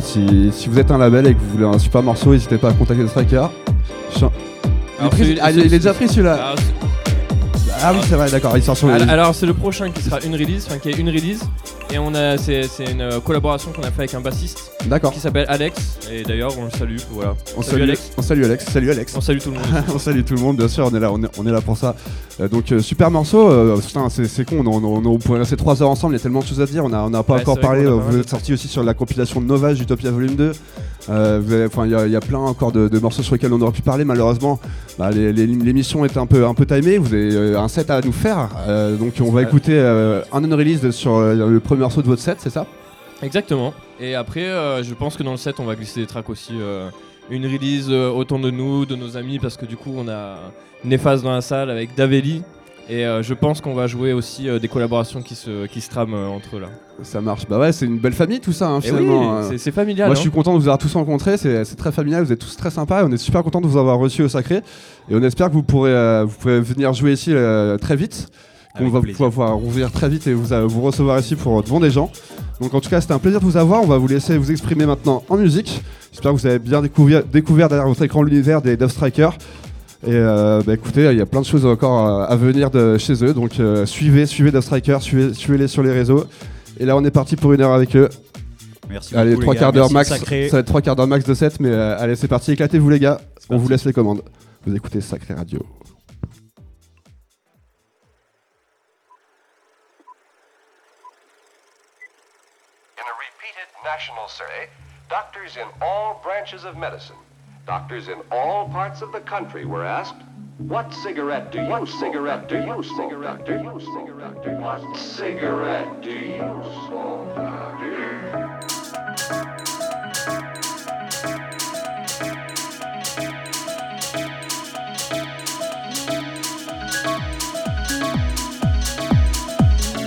si, si vous êtes un label et que vous voulez un super morceau, n'hésitez pas à contacter Striker. Je- Il pris- ah, il est déjà pris celui-là c'est- Ah oui, c'est vrai, d'accord, il sort sur alors, c'est le prochain qui sera une release, enfin qui est une release. Et on a, c'est, c'est une collaboration qu'on a fait avec un bassiste D'accord. qui s'appelle Alex. Et d'ailleurs, on le salue. Voilà. On Salut, salue Alex. On salue Alex. Salut Alex. On salue tout le monde. on salue tout le monde, bien sûr, on est là, on est, on est là pour ça. Euh, donc euh, super morceau, euh, putain, c'est, c'est con, on, on- on- on pourrait rester 3 heures ensemble, il y a tellement de choses à dire, on n'a on a pas Ouais, encore parlé, pas vous êtes sorti aussi sur la compilation de Novage Utopia Volume 2. Euh, vous avez- Enfin, il y, a- il y a plein encore de, de morceaux sur lesquels on aurait pu parler, malheureusement, bah, les- les- l'émission est un peu, un peu timée, vous avez un set à nous faire, euh, donc on va écouter euh, un unreleased sur euh, le premier morceau de votre set, c'est ça? Exactement. Et après, euh, je pense que dans le set, on va glisser des tracks aussi. euh, une release euh, autant de nous, de nos amis, parce que du coup, on a Néphase dans la salle avec Daveli. Et euh, je pense qu'on va jouer aussi des collaborations qui se, qui se trament entre eux là. Ça marche, bah ouais, c'est une belle famille tout ça, hein, oui, finalement. euh. c'est- familial. Moi, je hein. suis content de vous avoir tous rencontrés. C'est très familial. Vous êtes tous très sympas. On est super content de vous avoir reçus au Sacré. Et on espère que vous pourrez, vous pourrez venir jouer ici très vite. Qu'on va plaisir. pouvoir ouvrir très vite et vous, euh, vous recevoir ici pour devant des gens. Donc en tout cas, c'était un plaisir de vous avoir. On va vous laisser vous exprimer maintenant en musique. J'espère que vous avez bien découvert, découvert derrière votre écran l'univers des Dove Strikers. Et euh, bah, écoutez, il y a plein de choses encore euh, à venir de chez eux. Donc euh, suivez, suivez Dove Strikers, suivez, suivez-les sur les réseaux. Et là, on est parti pour une heure avec eux. Merci Allez, beaucoup, trois quarts d'heure max. Sacré. Ça va être trois quarts d'heure max de 7, mais euh, allez, c'est parti. Éclatez-vous, les gars. On parti. vous laisse les commandes. Vous écoutez Sacré Radio. national survey, doctors in all branches of medicine, doctors in all parts of the country were asked, what cigarette do you smoke? cigarette do you cigarette do you cigarette what cigarette do you smoke,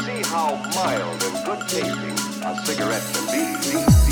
See how mild and good tasting a cigarette.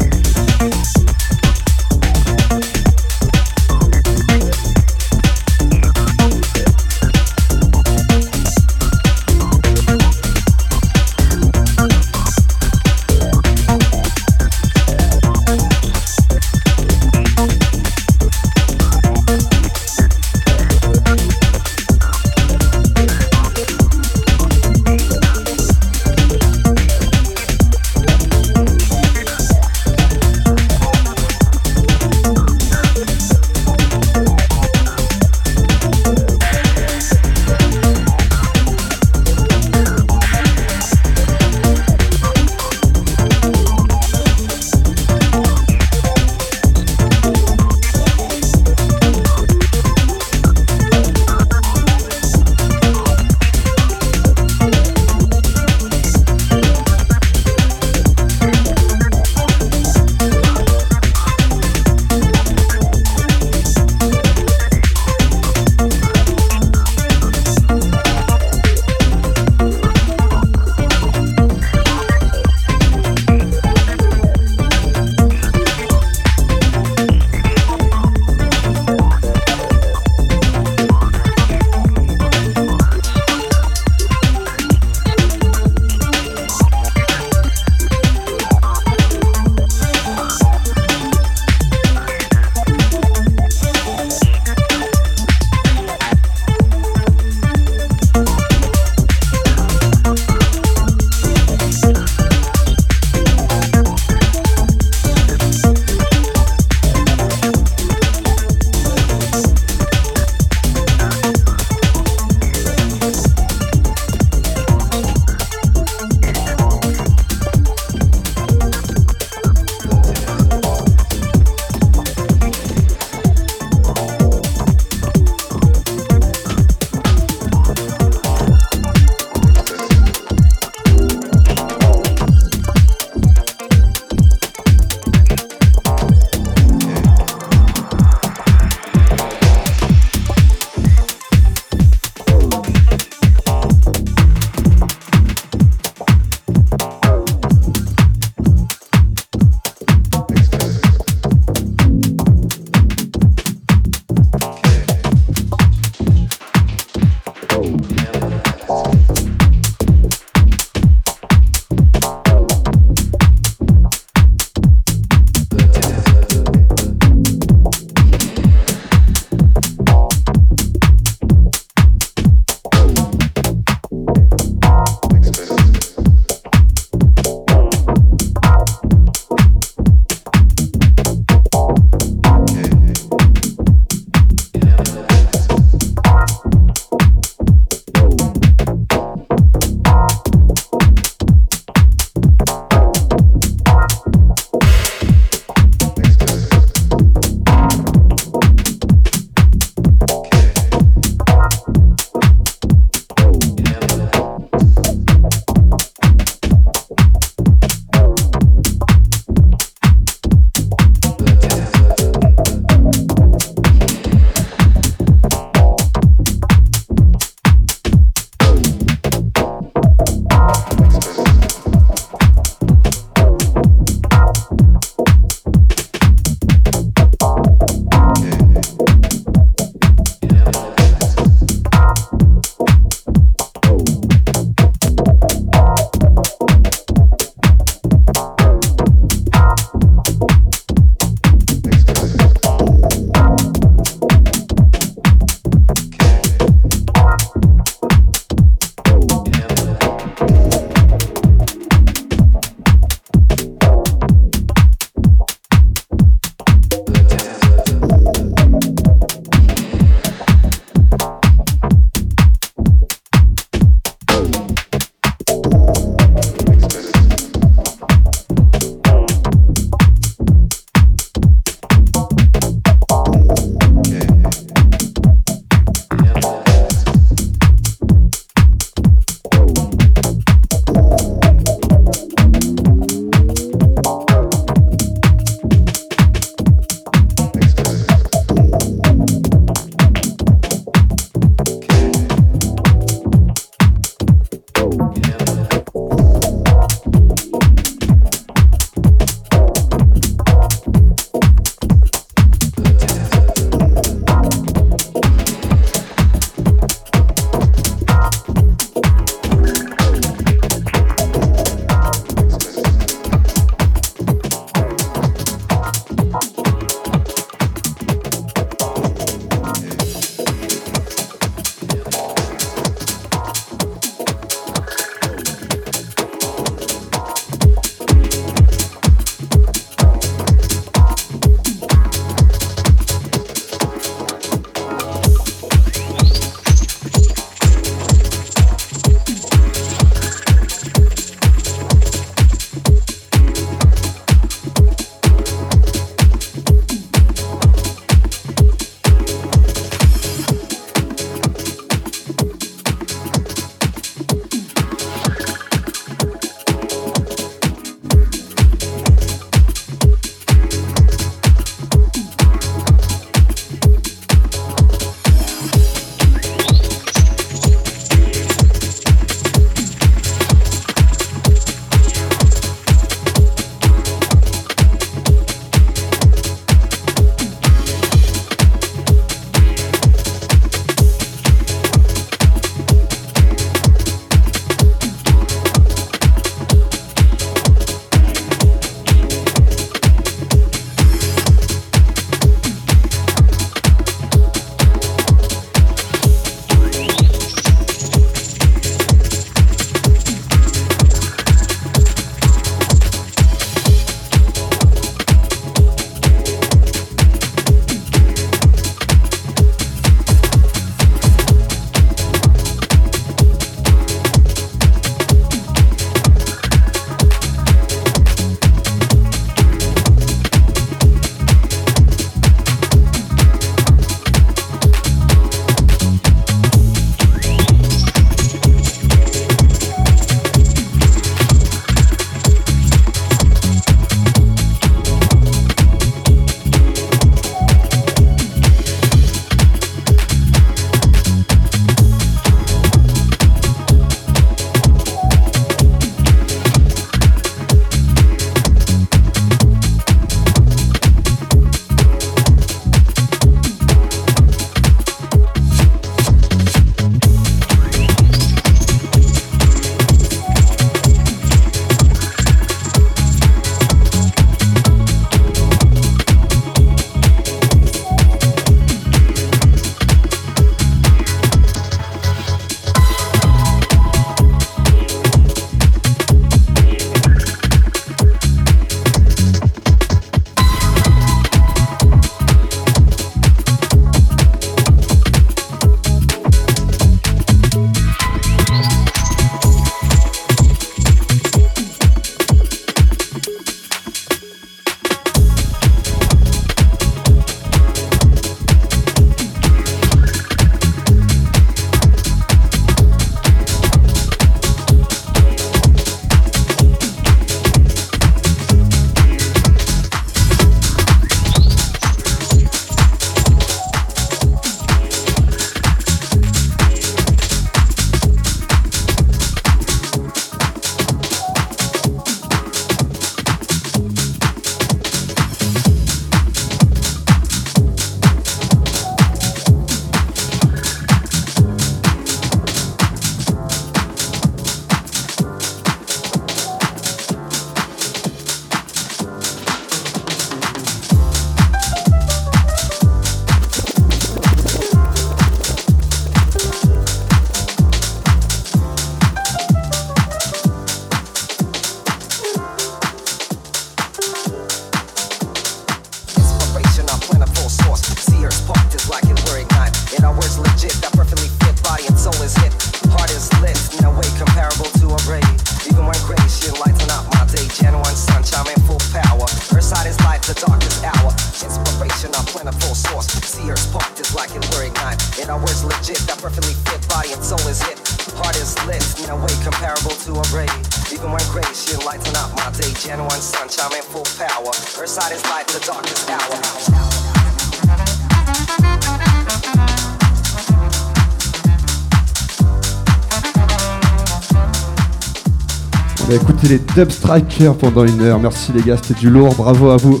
Écouté les Dub Strikers pendant une heure. Merci les gars, c'était du lourd. Bravo à vous.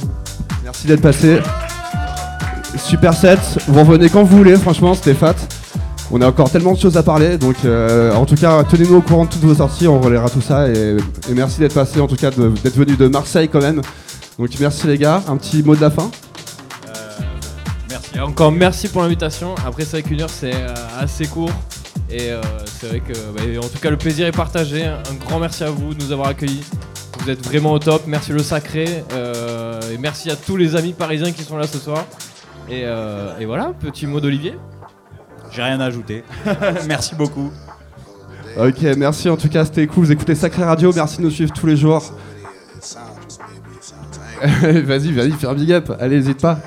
Merci d'être passé. Super set. Vous revenez quand vous voulez, franchement, c'était fat. On a encore tellement de choses à parler, donc euh, en tout cas, tenez-nous au courant de toutes vos sorties, on relaiera tout ça. Et, merci d'être passé, en tout cas, d'être venu de Marseille quand même. Donc merci les gars. Un petit mot de la fin. Et encore merci pour l'invitation. Après, c'est vrai qu'une heure c'est euh, assez court. Et euh, c'est vrai que, bah, en tout cas, le plaisir est partagé. Un grand merci à vous de nous avoir accueillis. Vous êtes vraiment au top. Merci le sacré. euh, et merci à tous les amis parisiens qui sont là ce soir. Et, euh, et voilà, petit mot d'Olivier. J'ai rien à ajouter. Merci beaucoup. Ok, merci en tout cas, c'était cool. Vous écoutez Sacré Radio, merci de nous suivre tous les jours. vas-y, vas-y, fais un big up. Allez, n'hésite pas.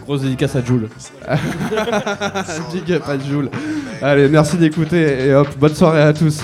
Grosse dédicace à Jules. big up à Jules. Allez, merci d'écouter et hop, bonne soirée à tous.